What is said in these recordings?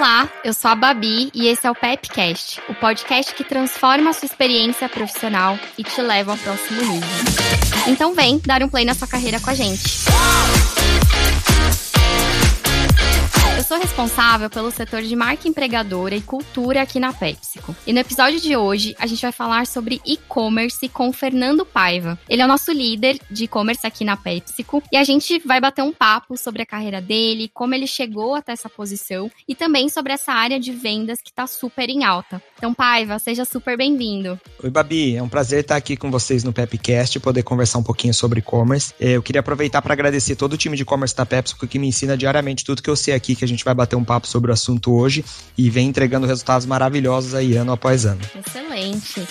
Olá, eu sou a Babi e esse é o Pepcast, o podcast que transforma a sua experiência profissional e te leva ao próximo nível. Então vem dar um play na sua carreira com a gente. Sou responsável pelo setor de marca empregadora e cultura aqui na PepsiCo. E no episódio de hoje, a gente vai falar sobre e-commerce com Fernando Paiva. Ele é o nosso líder de e-commerce aqui na PepsiCo e a gente vai bater um papo sobre a carreira dele, como ele chegou até essa posição e também sobre essa área de vendas que está super em alta. Então, Paiva, seja super bem-vindo. Oi, Babi. É um prazer estar aqui com vocês no Pepcast e poder conversar um pouquinho sobre e-commerce. É, eu queria aproveitar para agradecer todo o time de e-commerce da PepsiCo que me ensina diariamente tudo que eu sei aqui, que a gente vai bater um papo sobre o assunto hoje e vem entregando resultados maravilhosos aí ano após ano. Excelente.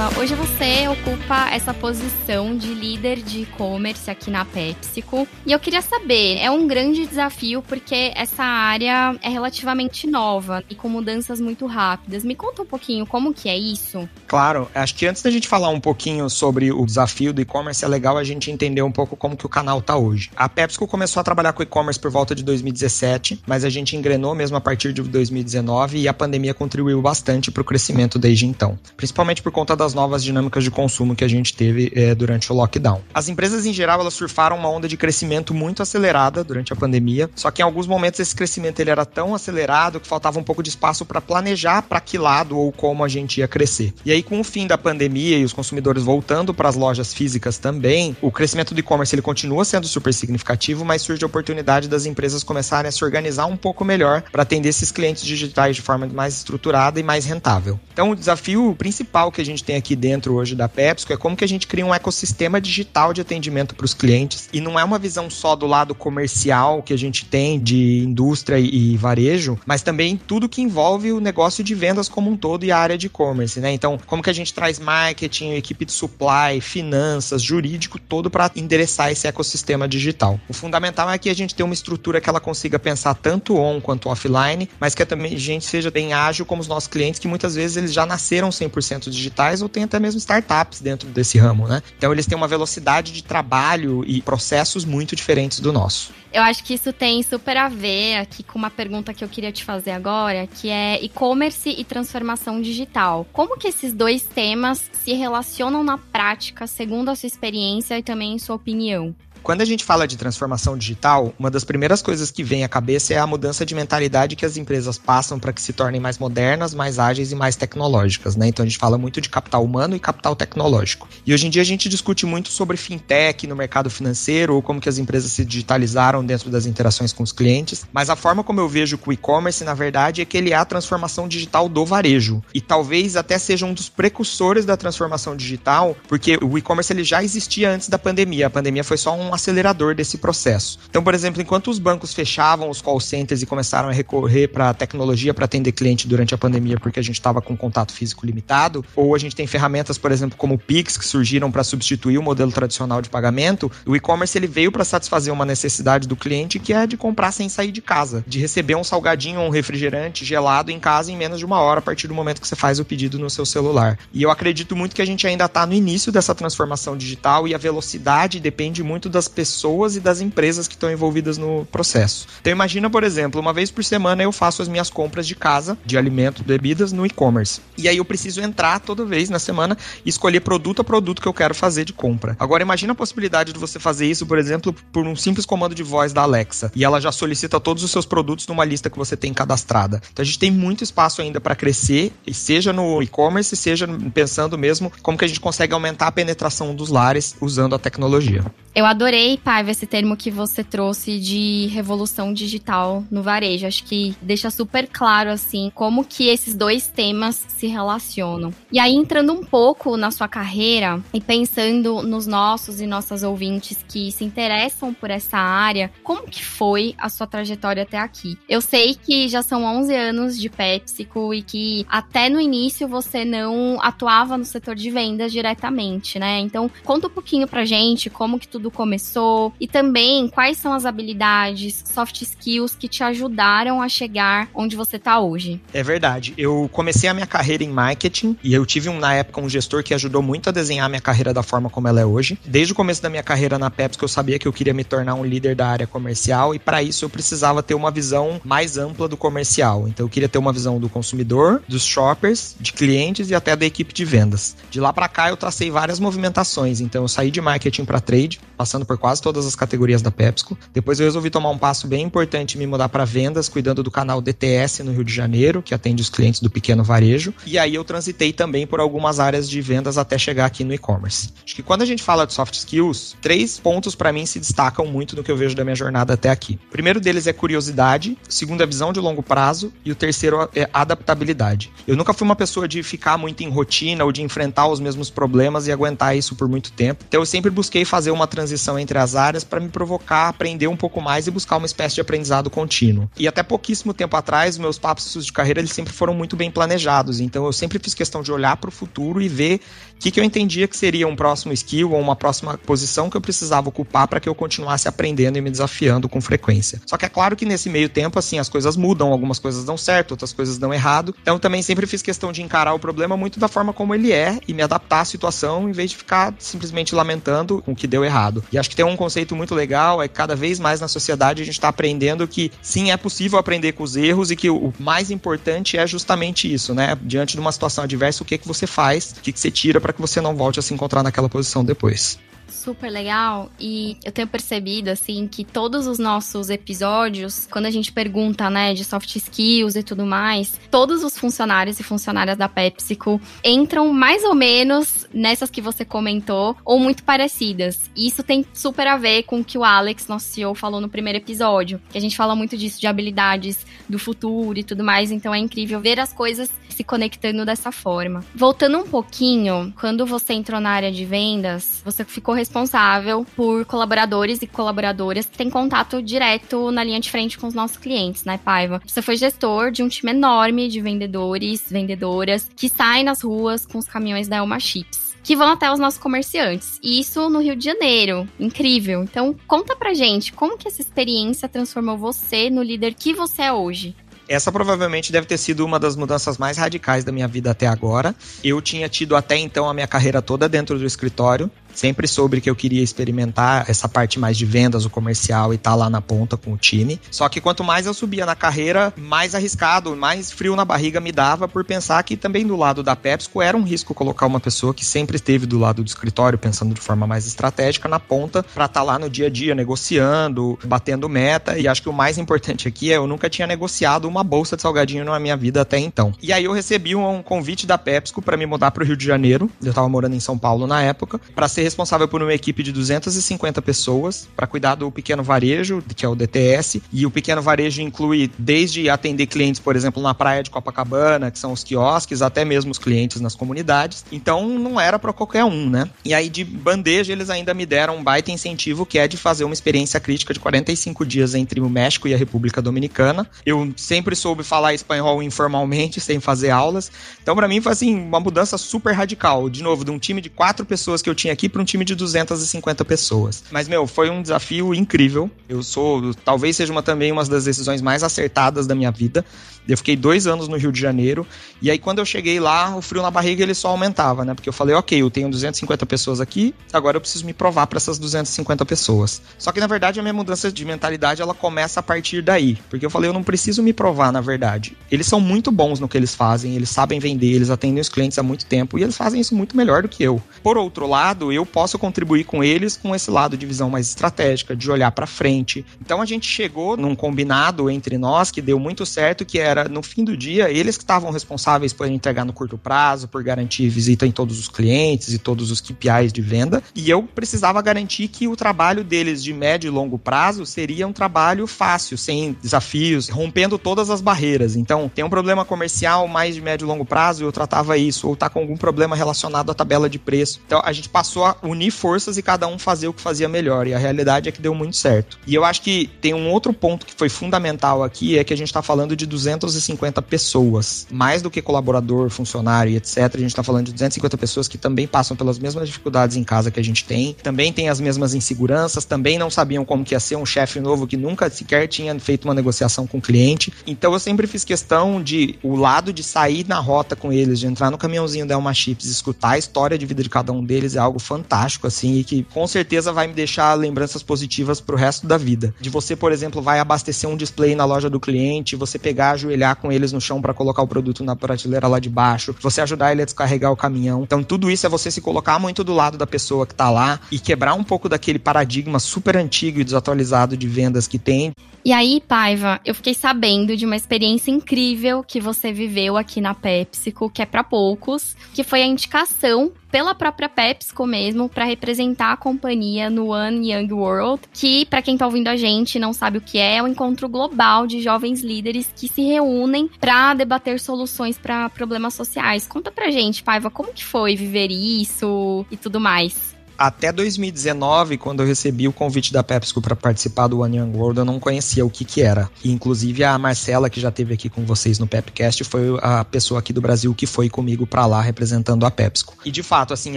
Paiva, hoje você ocupa essa posição de líder de e-commerce aqui na PepsiCo. E eu queria saber, é um grande desafio porque essa área é relativamente nova e com mudanças muito rápidas. Me conta um pouquinho como que é isso? Claro, acho que antes da gente falar um pouquinho sobre o desafio do e-commerce, é legal a gente entender um pouco como que o canal tá hoje. A PepsiCo começou a trabalhar com e-commerce por volta de 2017, mas a gente engrenou mesmo a partir de 2019 e a pandemia contribuiu bastante para o crescimento desde então. Principalmente por conta das novas dinâmicas de consumo que a gente teve é, durante o lockdown. As empresas em geral elas surfaram uma onda de crescimento muito acelerada durante a pandemia, só que em alguns momentos esse crescimento ele era tão acelerado que faltava um pouco de espaço para planejar para que lado ou como a gente ia crescer. E aí com o fim da pandemia e os consumidores voltando para as lojas físicas também, o crescimento do e-commerce ele continua sendo super significativo, mas surge a oportunidade das empresas começarem a se organizar um pouco melhor para atender esses clientes digitais de forma mais estruturada e mais rentável. Então o desafio principal que a gente tem aqui dentro hoje da PepsiCo é como que a gente cria um ecossistema digital de atendimento para os clientes. E não é uma visão só do lado comercial que a gente tem de indústria e varejo, mas também tudo que envolve o negócio de vendas como um todo e a área de e-commerce, né? Então, como que a gente traz marketing, equipe de supply, finanças, jurídico todo para endereçar esse ecossistema digital. O fundamental é que a gente tenha uma estrutura que ela consiga pensar tanto on quanto offline, mas que também a gente seja bem ágil como os nossos clientes, que muitas vezes eles já nasceram 100% digitais ou tem até mesmo startups dentro desse ramo, né? Então eles têm uma velocidade de trabalho e processos muito diferentes do nosso. Eu acho que isso tem super a ver aqui com uma pergunta que eu queria te fazer agora, que é e-commerce e transformação digital. Como que esses dois temas se relacionam na prática, segundo a sua experiência e também sua opinião? Quando a gente fala de transformação digital, uma das primeiras coisas que vem à cabeça é a mudança de mentalidade que as empresas passam para que se tornem mais modernas, mais ágeis e mais tecnológicas, né? Então a gente fala muito de capital humano e capital tecnológico. E hoje em dia a gente discute muito sobre fintech no mercado financeiro ou como que as empresas se digitalizaram dentro das interações com os clientes, mas a forma como eu vejo o e-commerce, na verdade, é que ele é a transformação digital do varejo e talvez até seja um dos precursores da transformação digital, porque o e-commerce ele já existia antes da pandemia. A pandemia foi só um um acelerador desse processo. Então, por exemplo, enquanto os bancos fechavam os call centers e começaram a recorrer para a tecnologia para atender cliente durante a pandemia porque a gente estava com contato físico limitado, ou a gente tem ferramentas, por exemplo, como o Pix que surgiram para substituir o modelo tradicional de pagamento, o e-commerce ele veio para satisfazer uma necessidade do cliente que é de comprar sem sair de casa, de receber um salgadinho ou um refrigerante gelado em casa em menos de uma hora a partir do momento que você faz o pedido no seu celular. E eu acredito muito que a gente ainda está no início dessa transformação digital e a velocidade depende muito da das pessoas e das empresas que estão envolvidas no processo. Então imagina, por exemplo, uma vez por semana eu faço as minhas compras de casa, de alimento, bebidas no e-commerce. E aí eu preciso entrar toda vez na semana e escolher produto a produto que eu quero fazer de compra. Agora imagina a possibilidade de você fazer isso, por exemplo, por um simples comando de voz da Alexa e ela já solicita todos os seus produtos numa lista que você tem cadastrada. Então a gente tem muito espaço ainda para crescer, seja no e-commerce, seja pensando mesmo como que a gente consegue aumentar a penetração dos lares usando a tecnologia. Eu adorei, Paiva, esse termo que você trouxe de revolução digital no varejo. Acho que deixa super claro, assim, como que esses dois temas se relacionam. E aí, entrando um pouco na sua carreira e pensando nos nossos e nossas ouvintes que se interessam por essa área, como que foi a sua trajetória até aqui? Eu sei que já são 11 anos de PepsiCo e que até no início você não atuava no setor de vendas diretamente, né? Então, conta um pouquinho pra gente como que tudo começou começou e também quais são as habilidades, soft skills que te ajudaram a chegar onde você está hoje. É verdade. Eu comecei a minha carreira em marketing e eu tive um, na época um gestor que ajudou muito a desenhar a minha carreira da forma como ela é hoje. Desde o começo da minha carreira na Pepsi, eu sabia que eu queria me tornar um líder da área comercial e para isso eu precisava ter uma visão mais ampla do comercial. Então eu queria ter uma visão do consumidor, dos shoppers, de clientes e até da equipe de vendas. De lá para cá eu tracei várias movimentações. Então eu saí de marketing para trade, passando por quase todas as categorias da PepsiCo. Depois eu resolvi tomar um passo bem importante e me mudar para vendas, cuidando do canal DTS no Rio de Janeiro, que atende os clientes do pequeno varejo. E aí eu transitei também por algumas áreas de vendas até chegar aqui no e-commerce. Acho que quando a gente fala de soft skills, três pontos para mim se destacam muito no que eu vejo da minha jornada até aqui. O primeiro deles é curiosidade, o segundo é visão de longo prazo e o terceiro é adaptabilidade. Eu nunca fui uma pessoa de ficar muito em rotina ou de enfrentar os mesmos problemas e aguentar isso por muito tempo. Então eu sempre busquei fazer uma transição entre as áreas para me provocar, aprender um pouco mais e buscar uma espécie de aprendizado contínuo. E até pouquíssimo tempo atrás, meus passos de carreira eles sempre foram muito bem planejados. Então eu sempre fiz questão de olhar para o futuro e ver o que, que eu entendia que seria um próximo skill ou uma próxima posição que eu precisava ocupar para que eu continuasse aprendendo e me desafiando com frequência. Só que é claro que nesse meio tempo, assim, as coisas mudam, algumas coisas dão certo, outras coisas dão errado. Então também sempre fiz questão de encarar o problema muito da forma como ele é e me adaptar à situação em vez de ficar simplesmente lamentando com o que deu errado. E acho que tem um conceito muito legal, é que cada vez mais na sociedade a gente está aprendendo que sim, é possível aprender com os erros e que o mais importante é justamente isso, né? Diante de uma situação adversa, o que, que você faz, o que, que você tira para que você não volte a se encontrar naquela posição depois super legal e eu tenho percebido assim que todos os nossos episódios, quando a gente pergunta, né, de soft skills e tudo mais, todos os funcionários e funcionárias da PepsiCo entram mais ou menos nessas que você comentou ou muito parecidas. E isso tem super a ver com o que o Alex, nosso CEO, falou no primeiro episódio, que a gente fala muito disso de habilidades do futuro e tudo mais, então é incrível ver as coisas se conectando dessa forma. Voltando um pouquinho, quando você entrou na área de vendas, você ficou responsável por colaboradores e colaboradoras que têm contato direto na linha de frente com os nossos clientes, né, Paiva? Você foi gestor de um time enorme de vendedores, vendedoras que saem nas ruas com os caminhões da Elma Chips que vão até os nossos comerciantes. E isso no Rio de Janeiro. Incrível. Então, conta pra gente como que essa experiência transformou você no líder que você é hoje. Essa provavelmente deve ter sido uma das mudanças mais radicais da minha vida até agora. Eu tinha tido até então a minha carreira toda dentro do escritório, Sempre soube que eu queria experimentar essa parte mais de vendas, o comercial e estar tá lá na ponta com o time. Só que quanto mais eu subia na carreira, mais arriscado, mais frio na barriga me dava por pensar que também do lado da PepsiCo era um risco colocar uma pessoa que sempre esteve do lado do escritório, pensando de forma mais estratégica, na ponta, para estar tá lá no dia a dia negociando, batendo meta. E acho que o mais importante aqui é eu nunca tinha negociado uma bolsa de salgadinho na minha vida até então. E aí eu recebi um convite da PepsiCo para me mudar para o Rio de Janeiro. Eu estava morando em São Paulo na época, para ser responsável por uma equipe de 250 pessoas para cuidar do pequeno varejo, que é o DTS, e o pequeno varejo inclui desde atender clientes, por exemplo, na praia de Copacabana, que são os quiosques, até mesmo os clientes nas comunidades. Então não era para qualquer um, né? E aí de bandeja eles ainda me deram um baita incentivo que é de fazer uma experiência crítica de 45 dias entre o México e a República Dominicana. Eu sempre soube falar espanhol informalmente, sem fazer aulas. Então para mim foi assim uma mudança super radical, de novo, de um time de quatro pessoas que eu tinha aqui para um time de 250 pessoas. Mas, meu, foi um desafio incrível. Eu sou, talvez seja uma, também uma das decisões mais acertadas da minha vida. Eu fiquei dois anos no Rio de Janeiro. E aí, quando eu cheguei lá, o frio na barriga ele só aumentava, né? Porque eu falei, ok, eu tenho 250 pessoas aqui, agora eu preciso me provar para essas 250 pessoas. Só que, na verdade, a minha mudança de mentalidade ela começa a partir daí. Porque eu falei, eu não preciso me provar, na verdade. Eles são muito bons no que eles fazem, eles sabem vender, eles atendem os clientes há muito tempo e eles fazem isso muito melhor do que eu. Por outro lado, eu posso contribuir com eles com esse lado de visão mais estratégica, de olhar para frente. Então a gente chegou num combinado entre nós que deu muito certo, que era no fim do dia eles que estavam responsáveis por entregar no curto prazo, por garantir visita em todos os clientes e todos os KPIs de venda, e eu precisava garantir que o trabalho deles de médio e longo prazo seria um trabalho fácil, sem desafios, rompendo todas as barreiras. Então, tem um problema comercial mais de médio e longo prazo, eu tratava isso, ou tá com algum problema relacionado à tabela de preço. Então, a gente passou unir forças e cada um fazer o que fazia melhor. E a realidade é que deu muito certo. E eu acho que tem um outro ponto que foi fundamental aqui, é que a gente está falando de 250 pessoas. Mais do que colaborador, funcionário e etc. A gente está falando de 250 pessoas que também passam pelas mesmas dificuldades em casa que a gente tem, também tem as mesmas inseguranças, também não sabiam como que ia ser um chefe novo que nunca sequer tinha feito uma negociação com o cliente. Então eu sempre fiz questão de o lado de sair na rota com eles, de entrar no caminhãozinho da Elma Chips, escutar a história de vida de cada um deles é algo fantástico, assim, e que com certeza vai me deixar lembranças positivas pro resto da vida. De você, por exemplo, vai abastecer um display na loja do cliente, você pegar, ajoelhar com eles no chão para colocar o produto na prateleira lá de baixo, você ajudar ele a descarregar o caminhão. Então tudo isso é você se colocar muito do lado da pessoa que tá lá e quebrar um pouco daquele paradigma super antigo e desatualizado de vendas que tem. E aí, Paiva, eu fiquei sabendo de uma experiência incrível que você viveu aqui na PepsiCo, que é para poucos, que foi a indicação pela própria PepsiCo mesmo para representar a companhia no One Young World, que para quem tá ouvindo a gente não sabe o que é, é um encontro global de jovens líderes que se reúnem para debater soluções para problemas sociais. Conta pra gente, Paiva, como que foi viver isso e tudo mais? Até 2019, quando eu recebi o convite da PepsiCo para participar do One Young World, eu não conhecia o que que era. E, inclusive a Marcela, que já teve aqui com vocês no Pepcast, foi a pessoa aqui do Brasil que foi comigo para lá representando a PepsiCo. E de fato, assim,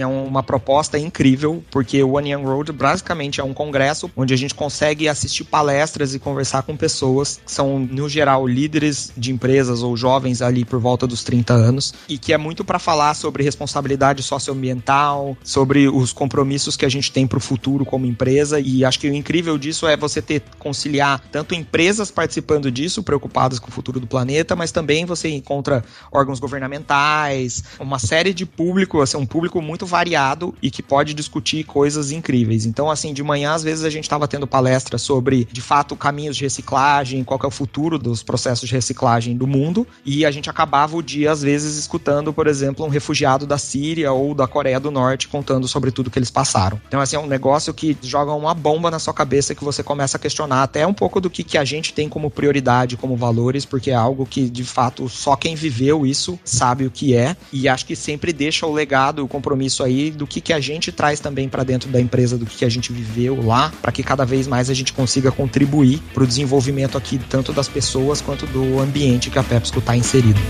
é uma proposta incrível, porque o One Young World basicamente é um congresso onde a gente consegue assistir palestras e conversar com pessoas que são, no geral, líderes de empresas ou jovens ali por volta dos 30 anos, e que é muito para falar sobre responsabilidade socioambiental, sobre os compromissos compromissos que a gente tem para o futuro como empresa. E acho que o incrível disso é você ter conciliar tanto empresas participando disso, preocupadas com o futuro do planeta, mas também você encontra órgãos governamentais, uma série de público, assim, um público muito variado e que pode discutir coisas incríveis. Então, assim, de manhã às vezes a gente estava tendo palestra sobre, de fato, caminhos de reciclagem, qual é o futuro dos processos de reciclagem do mundo, e a gente acabava o dia às vezes escutando, por exemplo, um refugiado da Síria ou da Coreia do Norte contando sobre tudo que eles passaram passaram. Então, assim, é um negócio que joga uma bomba na sua cabeça que você começa a questionar até um pouco do que, que a gente tem como prioridade, como valores, porque é algo que, de fato, só quem viveu isso sabe o que é. E acho que sempre deixa o legado, o compromisso aí do que, que a gente traz também para dentro da empresa, do que, que a gente viveu lá, para que cada vez mais a gente consiga contribuir para o desenvolvimento aqui, tanto das pessoas quanto do ambiente que a PepsiCo está inserido.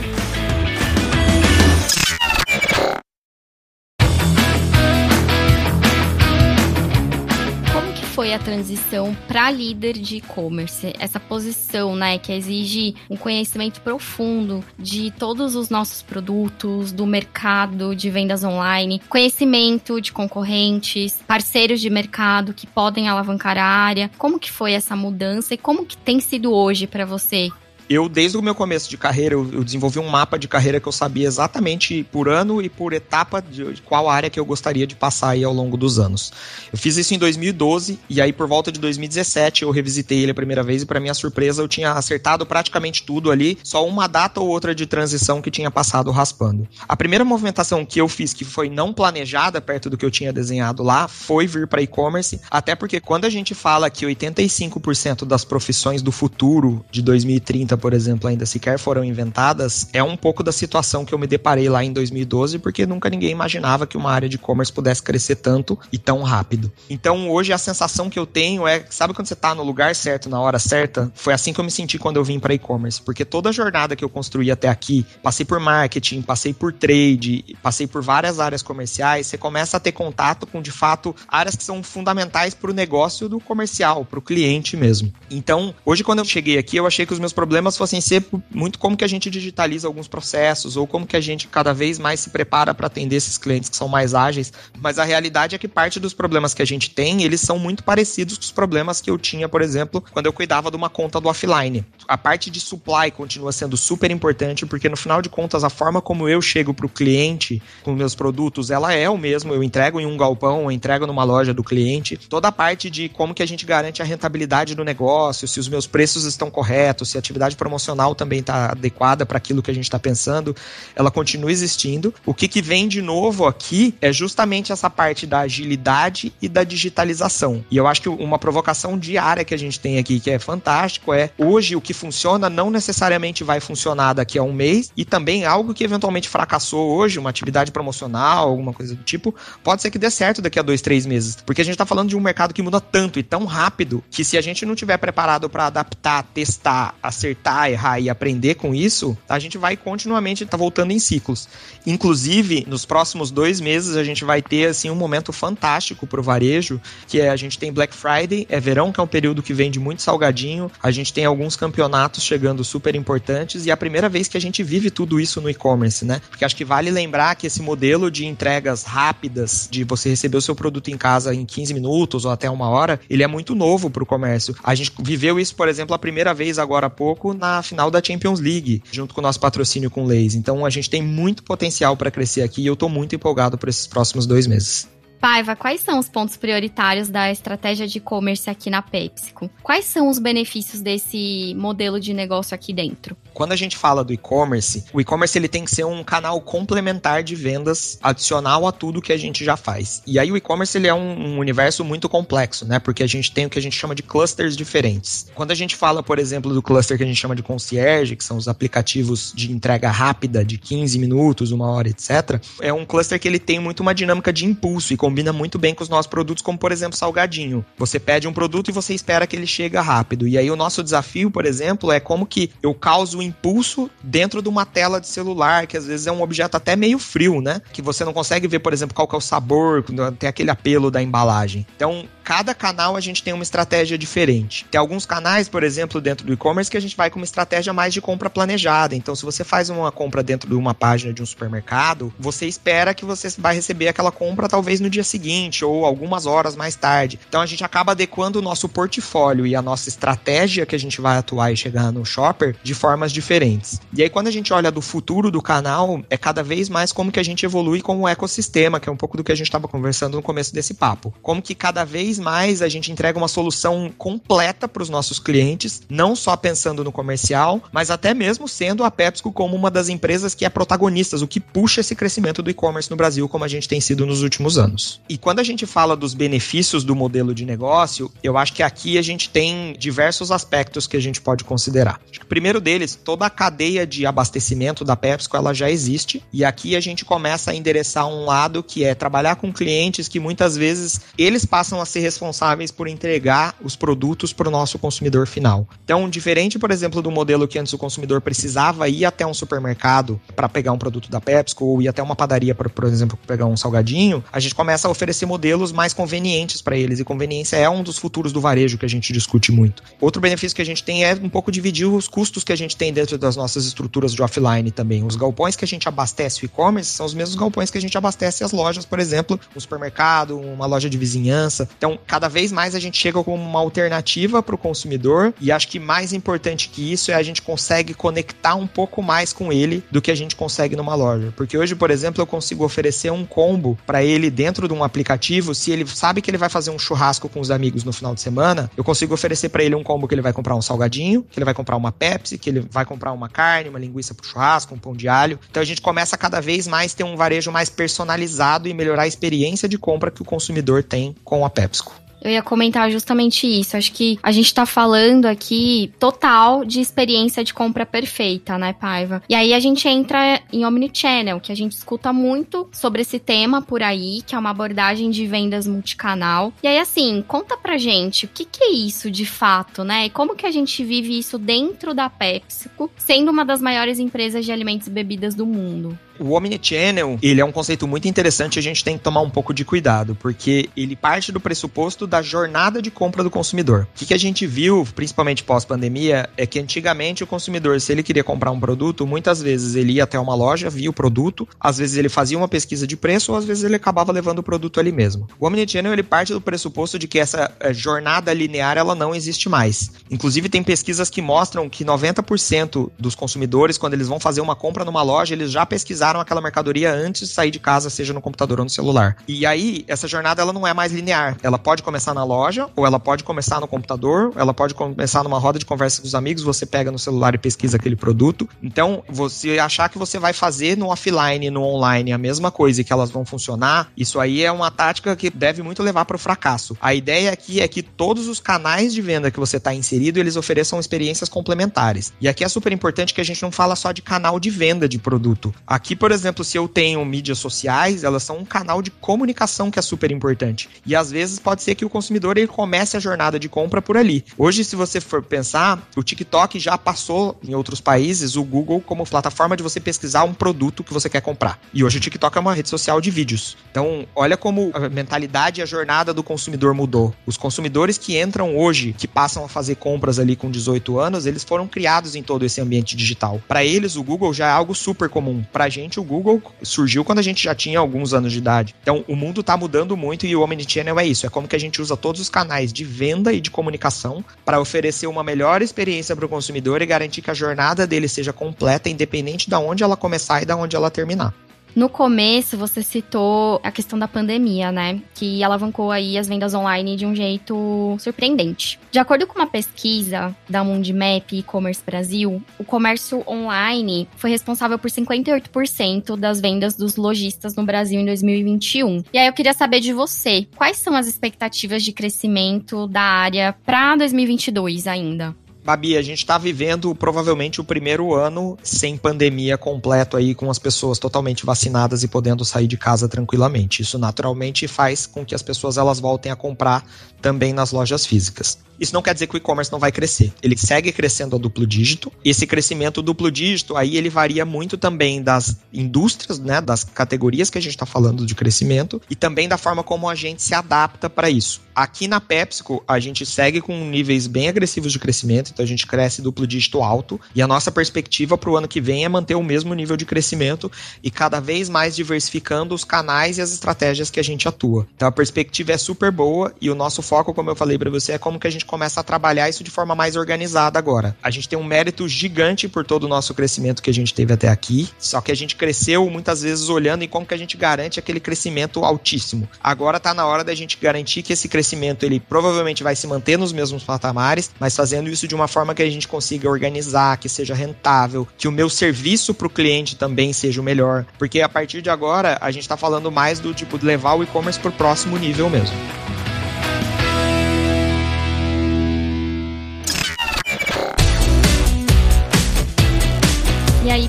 A transição para líder de e-commerce? Essa posição, né, que exige um conhecimento profundo de todos os nossos produtos, do mercado de vendas online, conhecimento de concorrentes, parceiros de mercado que podem alavancar a área. Como que foi essa mudança e como que tem sido hoje para você? Eu, desde o meu começo de carreira, eu, desenvolvi um mapa de carreira que eu sabia exatamente por ano e por etapa de, de, qual área que eu gostaria de passar aí ao longo dos anos. Eu fiz isso em 2012 e aí por volta de 2017 eu revisitei ele a primeira vez e para minha surpresa eu tinha acertado praticamente tudo ali, só uma data ou outra de transição que tinha passado raspando. A primeira movimentação que eu fiz que foi não planejada perto do que eu tinha desenhado lá foi vir para e-commerce, até porque quando a gente fala que 85% das profissões do futuro de 2030 por exemplo, ainda sequer foram inventadas, é um pouco da situação que eu me deparei lá em 2012, porque nunca ninguém imaginava que uma área de e-commerce pudesse crescer tanto e tão rápido. Então, hoje a sensação que eu tenho é, sabe quando você está no lugar certo, na hora certa? Foi assim que eu me senti quando eu vim para e-commerce, porque toda a jornada que eu construí até aqui, passei por marketing, passei por trade, passei por várias áreas comerciais, você começa a ter contato com, de fato, áreas que são fundamentais para o negócio do comercial, para o cliente mesmo. Então, hoje quando eu cheguei aqui, eu achei que os meus problemas problemas fossem ser muito como que a gente digitaliza alguns processos ou como que a gente cada vez mais se prepara para atender esses clientes que são mais ágeis, mas a realidade é que parte dos problemas que a gente tem, eles são muito parecidos com os problemas que eu tinha, por exemplo, quando eu cuidava de uma conta do offline. A parte de supply continua sendo super importante porque no final de contas a forma como eu chego para o cliente com meus produtos, ela é o mesmo, eu entrego em um galpão, eu entrego numa loja do cliente. Toda a parte de como que a gente garante a rentabilidade do negócio, se os meus preços estão corretos, se a atividade promocional também está adequada para aquilo que a gente está pensando, ela continua existindo. O que, que vem de novo aqui é justamente essa parte da agilidade e da digitalização. E eu acho que uma provocação diária que a gente tem aqui, que é fantástico, é hoje o que funciona não necessariamente vai funcionar daqui a um mês, e também algo que eventualmente fracassou hoje, uma atividade promocional, alguma coisa do tipo, pode ser que dê certo daqui a dois, três meses. Porque a gente está falando de um mercado que muda tanto e tão rápido que se a gente não tiver preparado para adaptar, testar, acertar, errar e aprender com isso, a gente vai continuamente estar tá voltando em ciclos. Inclusive, nos próximos dois meses a gente vai ter assim um momento fantástico para o varejo, que é a gente tem Black Friday, é verão que é um período que vende muito salgadinho, a gente tem alguns campeonatos chegando super importantes e é a primeira vez que a gente vive tudo isso no e-commerce, né? Porque acho que vale lembrar que esse modelo de entregas rápidas, de você receber o seu produto em casa em 15 minutos ou até uma hora, ele é muito novo para o comércio. A gente viveu isso, por exemplo, a primeira vez agora há pouco na final da Champions League, junto com o nosso patrocínio com o Leis. Então a gente tem muito potencial para crescer aqui e eu estou muito empolgado para esses próximos dois meses. Paiva, quais são os pontos prioritários da estratégia de e-commerce aqui na PepsiCo? Quais são os benefícios desse modelo de negócio aqui dentro? Quando a gente fala do e-commerce, o e-commerce ele tem que ser um canal complementar de vendas adicional a tudo que a gente já faz. E aí o e-commerce ele é um, um universo muito complexo, né? Porque a gente tem o que a gente chama de clusters diferentes. Quando a gente fala, por exemplo, do cluster que a gente chama de concierge, que são os aplicativos de entrega rápida de 15 minutos, uma hora, etc., é um cluster que ele tem muito uma dinâmica de impulso e combina muito bem com os nossos produtos, como por exemplo salgadinho. Você pede um produto e você espera que ele chegue rápido. E aí o nosso desafio, por exemplo, é como que eu causo impulso dentro de uma tela de celular, que às vezes é um objeto até meio frio, né? Que você não consegue ver, por exemplo, qual que é o sabor, tem aquele apelo da embalagem. Então, cada canal a gente tem uma estratégia diferente. Tem alguns canais, por exemplo, dentro do e-commerce que a gente vai com uma estratégia mais de compra planejada. Então, se você faz uma compra dentro de uma página de um supermercado, você espera que você vai receber aquela compra talvez no dia dia seguinte ou algumas horas mais tarde. Então a gente acaba adequando o nosso portfólio e a nossa estratégia que a gente vai atuar e chegar no shopper de formas diferentes. E aí quando a gente olha do futuro do canal, é cada vez mais como que a gente evolui como ecossistema, que é um pouco do que a gente estava conversando no começo desse papo. Como que cada vez mais a gente entrega uma solução completa para os nossos clientes, não só pensando no comercial, mas até mesmo sendo a PepsiCo como uma das empresas que é protagonista, o que puxa esse crescimento do e-commerce no Brasil, como a gente tem sido nos últimos anos. E quando a gente fala dos benefícios do modelo de negócio, eu acho que aqui a gente tem diversos aspectos que a gente pode considerar. o primeiro deles, toda a cadeia de abastecimento da PepsiCo ela já existe, e aqui a gente começa a endereçar um lado que é trabalhar com clientes que muitas vezes eles passam a ser responsáveis por entregar os produtos para o nosso consumidor final. Então, diferente, por exemplo, do modelo que antes o consumidor precisava ir até um supermercado para pegar um produto da PepsiCo ou ir até uma padaria para, por exemplo, pegar um salgadinho, a gente começa começa a oferecer modelos mais convenientes para eles. E conveniência é um dos futuros do varejo que a gente discute muito. Outro benefício que a gente tem é um pouco dividir os custos que a gente tem dentro das nossas estruturas de offline também. Os galpões que a gente abastece o e-commerce são os mesmos galpões que a gente abastece as lojas, por exemplo, um supermercado, uma loja de vizinhança. Então, cada vez mais a gente chega como uma alternativa para o consumidor e acho que mais importante que isso é a gente consegue conectar um pouco mais com ele do que a gente consegue numa loja. Porque hoje, por exemplo, eu consigo oferecer um combo para ele dentro do um aplicativo, se ele sabe que ele vai fazer um churrasco com os amigos no final de semana, eu consigo oferecer para ele um combo que ele vai comprar um salgadinho, que ele vai comprar uma Pepsi, que ele vai comprar uma carne, uma linguiça pro churrasco, um pão de alho. Então a gente começa a cada vez mais ter um varejo mais personalizado e melhorar a experiência de compra que o consumidor tem com a PepsiCo. Eu ia comentar justamente isso. Acho que a gente tá falando aqui total de experiência de compra perfeita, né, Paiva? E aí a gente entra em Omnichannel, que a gente escuta muito sobre esse tema por aí, que é uma abordagem de vendas multicanal. E aí, assim, conta pra gente o que, que é isso de fato, né? E como que a gente vive isso dentro da PepsiCo, sendo uma das maiores empresas de alimentos e bebidas do mundo? O Omnichannel, ele é um conceito muito interessante e a gente tem que tomar um pouco de cuidado, porque ele parte do pressuposto da jornada de compra do consumidor. O que, a gente viu, principalmente pós-pandemia, é que antigamente o consumidor, se ele queria comprar um produto, muitas vezes ele ia até uma loja, via o produto, às vezes ele fazia uma pesquisa de preço, ou às vezes ele acabava levando o produto ali mesmo. O Omnichannel, ele parte do pressuposto de que essa eh, jornada linear, ela não existe mais. Inclusive, tem pesquisas que mostram que 90% dos consumidores, quando eles vão fazer uma compra numa loja, eles já pesquisaram utilizaram aquela mercadoria antes de sair de casa, seja no computador ou no celular. E aí, essa jornada ela não é mais linear. Ela pode começar na loja, ou ela pode começar no computador, ela pode começar numa roda de conversa com os amigos, você pega no celular e pesquisa aquele produto. Então, você achar que você vai fazer no offline e no online a mesma coisa e que elas vão funcionar, isso aí é uma tática que deve muito levar para o fracasso. A ideia aqui é que todos os canais de venda que você está inserido, eles ofereçam experiências complementares. E aqui é super importante que a gente não fala só de canal de venda de produto. Aqui, por exemplo, se eu tenho mídias sociais, elas são um canal de comunicação que é super importante. E às vezes pode ser que o consumidor ele comece a jornada de compra por ali. Hoje, se você for pensar, o TikTok já passou em outros países o Google como plataforma de você pesquisar um produto que você quer comprar. E hoje o TikTok é uma rede social de vídeos. Então, olha como a mentalidade e a jornada do consumidor mudou. Os consumidores que entram hoje, que passam a fazer compras ali com 18 anos, eles foram criados em todo esse ambiente digital. Para eles, o Google já é algo super comum. Para a gente, o Google surgiu quando a gente já tinha alguns anos de idade. Então, o mundo está mudando muito e o Omnichannel é isso. É como que a gente usa todos os canais de venda e de comunicação para oferecer uma melhor experiência para o consumidor e garantir que a jornada dele seja completa, independente de onde ela começar e de onde ela terminar. No começo, você citou a questão da pandemia, né? Que alavancou aí as vendas online de um jeito surpreendente. De acordo com uma pesquisa da Mundimap e-commerce Brasil, o comércio online foi responsável por 58% das vendas dos lojistas no Brasil em 2021. E aí eu queria saber de você, quais são as expectativas de crescimento da área para 2022 ainda? Babi, a gente está vivendo provavelmente o primeiro ano sem pandemia completo aí, com as pessoas totalmente vacinadas e podendo sair de casa tranquilamente. Isso naturalmente faz com que as pessoas elas voltem a comprar também nas lojas físicas. Isso não quer dizer que o e-commerce não vai crescer. Ele segue crescendo a duplo dígito. Esse crescimento duplo dígito aí ele varia muito também das indústrias, né, das categorias que a gente está falando de crescimento e também da forma como a gente se adapta para isso. Aqui na PepsiCo a gente segue com níveis bem agressivos de crescimento, então a gente cresce duplo dígito alto e a nossa perspectiva para o ano que vem é manter o mesmo nível de crescimento e cada vez mais diversificando os canais e as estratégias que a gente atua. Então a perspectiva é super boa e o nosso foco, como eu falei para você, é como que a gente começa a trabalhar isso de forma mais organizada agora. A gente tem um mérito gigante por todo o nosso crescimento que a gente teve até aqui, só que a gente cresceu muitas vezes olhando em como que a gente garante aquele crescimento altíssimo. Agora está na hora da gente garantir que esse crescimento ele provavelmente vai se manter nos mesmos patamares, mas fazendo isso de uma forma que a gente consiga organizar, que seja rentável, que o meu serviço para o cliente também seja o melhor, porque a partir de agora a gente está falando mais do tipo de levar o e-commerce para o próximo nível mesmo.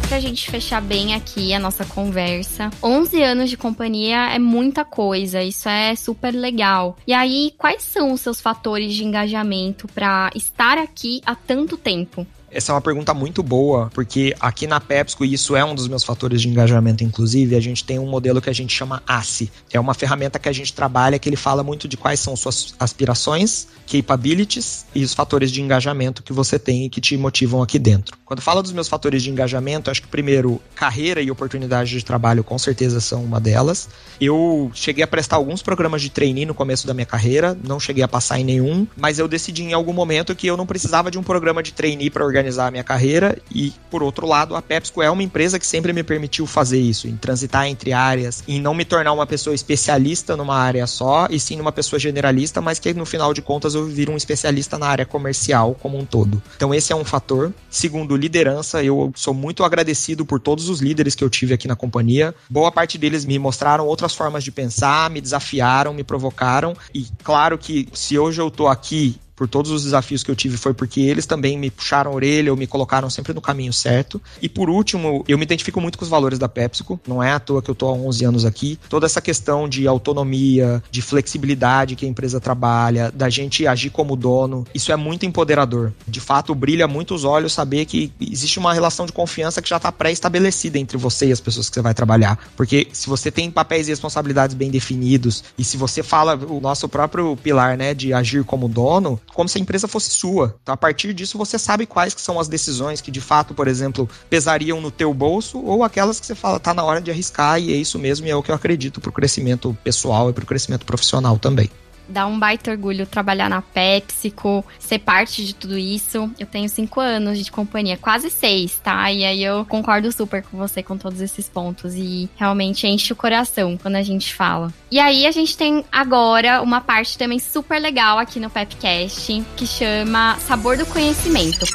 Pra gente fechar bem aqui a nossa conversa, 11 anos de companhia é muita coisa, isso é super legal. E aí, quais são os seus fatores de engajamento para estar aqui há tanto tempo? Essa é uma pergunta muito boa, porque aqui na PepsiCo, isso é um dos meus fatores de engajamento, inclusive, a gente tem um modelo que a gente chama ACE. É uma ferramenta que a gente trabalha que ele fala muito de quais são suas aspirações, capabilities e os fatores de engajamento que você tem e que te motivam aqui dentro. Quando fala dos meus fatores de engajamento, acho que primeiro, carreira e oportunidade de trabalho com certeza são uma delas. Eu cheguei a prestar alguns programas de trainee no começo da minha carreira, não cheguei a passar em nenhum, mas eu decidi em algum momento que eu não precisava de um programa de trainee para organizar organizar a minha carreira e, por outro lado, a PepsiCo é uma empresa que sempre me permitiu fazer isso, em transitar entre áreas, em não me tornar uma pessoa especialista numa área só, e sim uma pessoa generalista, mas que no final de contas eu viro um especialista na área comercial como um todo. Então esse é um fator. Segundo, liderança, eu sou muito agradecido por todos os líderes que eu tive aqui na companhia. Boa parte deles me mostraram outras formas de pensar, me desafiaram, me provocaram, e claro que se hoje eu tô aqui por todos os desafios que eu tive foi porque eles também me puxaram a orelha ou me colocaram sempre no caminho certo. E por último, eu me identifico muito com os valores da PepsiCo, não é à toa que eu tô há 11 anos aqui. Toda essa questão de autonomia, de flexibilidade que a empresa trabalha, da gente agir como dono, isso é muito empoderador. De fato, brilha muito os olhos saber que existe uma relação de confiança que já está pré-estabelecida entre você e as pessoas que você vai trabalhar. Porque se você tem papéis e responsabilidades bem definidos e se você fala o nosso próprio pilar, né, de agir como dono, como se a empresa fosse sua. Então, a partir disso, você sabe quais que são as decisões que, de fato, por exemplo, pesariam no teu bolso ou aquelas que você fala, tá na hora de arriscar e é isso mesmo e é o que eu acredito para o crescimento pessoal e para o crescimento profissional também. Dá um baita orgulho trabalhar na PepsiCo, ser parte de tudo isso. Eu tenho cinco anos de companhia, quase seis, tá? E aí eu concordo super com você com todos esses pontos e realmente enche o coração quando a gente fala. E aí a gente tem agora uma parte também super legal aqui no Pepcast que chama Sabor do Conhecimento.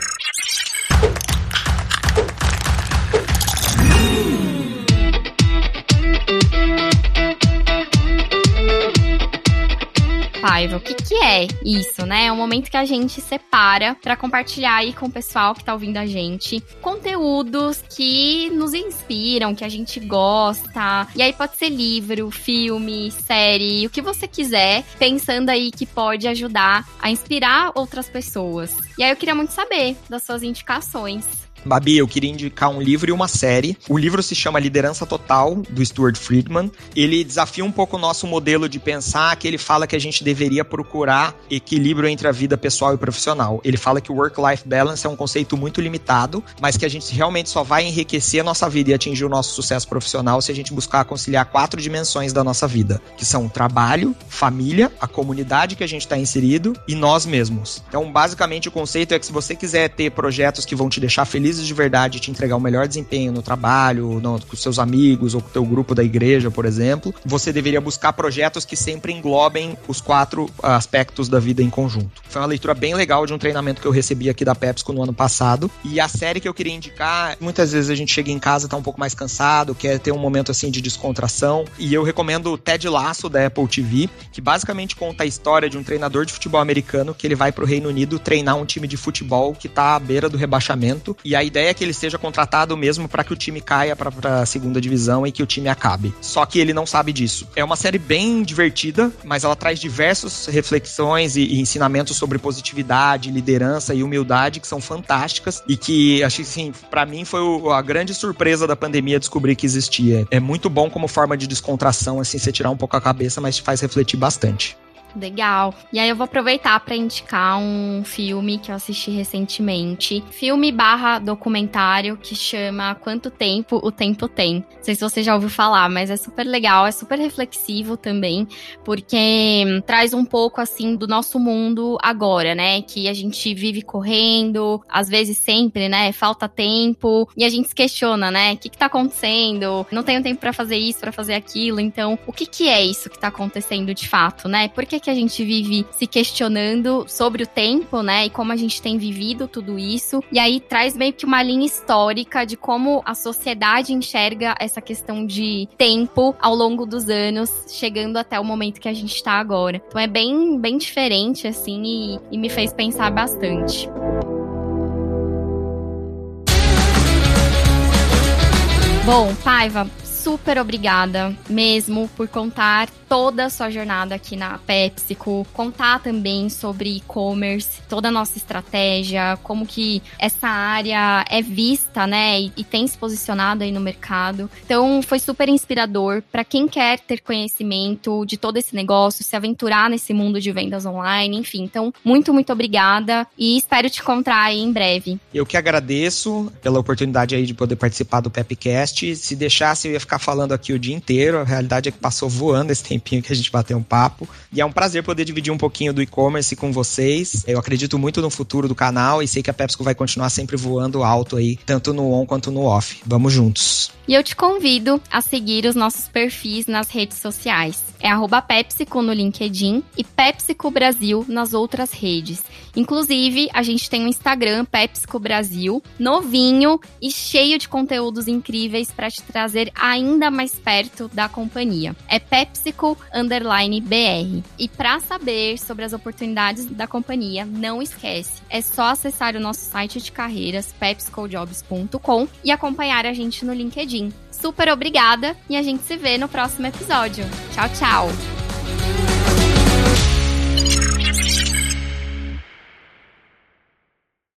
Paiva, o que, que é isso, né? É um momento que a gente separa para compartilhar aí com o pessoal que tá ouvindo a gente conteúdos que nos inspiram, que a gente gosta. E aí pode ser livro, filme, série, o que você quiser, pensando aí que pode ajudar a inspirar outras pessoas. E aí eu queria muito saber das suas indicações. Babi, eu queria indicar um livro e uma série. O livro se chama Liderança Total, do Stuart Friedman. Ele desafia um pouco o nosso modelo de pensar, que ele fala que a gente deveria procurar equilíbrio entre a vida pessoal e profissional. Ele fala que o work-life balance é um conceito muito limitado, mas que a gente realmente só vai enriquecer a nossa vida e atingir o nosso sucesso profissional se a gente buscar conciliar quatro dimensões da nossa vida, que são trabalho, família, a comunidade que a gente está inserido e nós mesmos. Então, basicamente, o conceito é que se você quiser ter projetos que vão te deixar feliz felizes de verdade te entregar o melhor desempenho no trabalho, no, com seus amigos ou com o teu grupo da igreja, por exemplo, você deveria buscar projetos que sempre englobem os quatro aspectos da vida em conjunto. Foi uma leitura bem legal de um treinamento que eu recebi aqui da PepsiCo no ano passado. E a série que eu queria indicar, muitas vezes a gente chega em casa tá um pouco mais cansado, quer ter um momento assim de descontração, e eu recomendo o Ted Lasso da Apple TV, que basicamente conta a história de um treinador de futebol americano que ele vai para o Reino Unido treinar um time de futebol que tá à beira do rebaixamento, e a ideia é que ele seja contratado mesmo para que o time caia para a segunda divisão e que o time acabe. Só que ele não sabe disso. É uma série bem divertida, mas ela traz diversas reflexões e, e ensinamentos sobre positividade, liderança e humildade que são fantásticas e que acho que assim, para mim foi o, a grande surpresa da pandemia descobrir que existia. É muito bom como forma de descontração assim, você tirar um pouco a cabeça, mas te faz refletir bastante. Legal. E aí eu vou aproveitar para indicar um filme que eu assisti recentemente. Filme barra documentário que chama Quanto Tempo o Tempo Tem. Não sei se você já ouviu falar, mas é super legal, é super reflexivo também, porque traz um pouco assim do nosso mundo agora, né? Que a gente vive correndo, às vezes sempre, né? Falta tempo e a gente se questiona, né? O que, que tá acontecendo? Não tenho tempo para fazer isso, para fazer aquilo. Então, o que, que é isso que tá acontecendo de fato, né? Por que a gente vive se questionando sobre o tempo, né? E como a gente tem vivido tudo isso. E aí traz meio que uma linha histórica de como a sociedade enxerga essa questão de tempo ao longo dos anos, chegando até o momento que a gente está agora. Então é bem, bem diferente, assim, e, e me fez pensar bastante. Bom, Paiva, super obrigada mesmo por contar toda a sua jornada aqui na PepsiCo, contar também sobre e-commerce, toda a nossa estratégia, como que essa área é vista, né, e, e tem se posicionado aí no mercado. Então, foi super inspirador para quem quer ter conhecimento de todo esse negócio, se aventurar nesse mundo de vendas online, enfim. Então, muito, muito obrigada e espero te encontrar aí em breve. Eu que agradeço pela oportunidade aí de poder participar do Pepcast. Se deixasse, eu ia ficar falando aqui o dia inteiro. A realidade é que passou voando esse tempinho que a gente bateu um papo. E é um prazer poder dividir um pouquinho do e-commerce com vocês. Eu acredito muito no futuro do canal e sei que a PepsiCo vai continuar sempre voando alto aí, tanto no on quanto no off. Vamos juntos. E eu te convido a seguir os nossos perfis nas redes sociais. É PepsiCo no LinkedIn e PepsiCo Brasil nas outras redes. Inclusive, a gente tem um Instagram, PepsiCo Brasil, novinho e cheio de conteúdos incríveis para te trazer ainda mais perto da companhia. É PepsiCo underline BR. E para saber sobre as oportunidades da companhia, não esquece, é só acessar o nosso site de carreiras, pepsicojobs.com e acompanhar a gente no LinkedIn. Super obrigada e a gente se vê no próximo episódio. Tchau, tchau!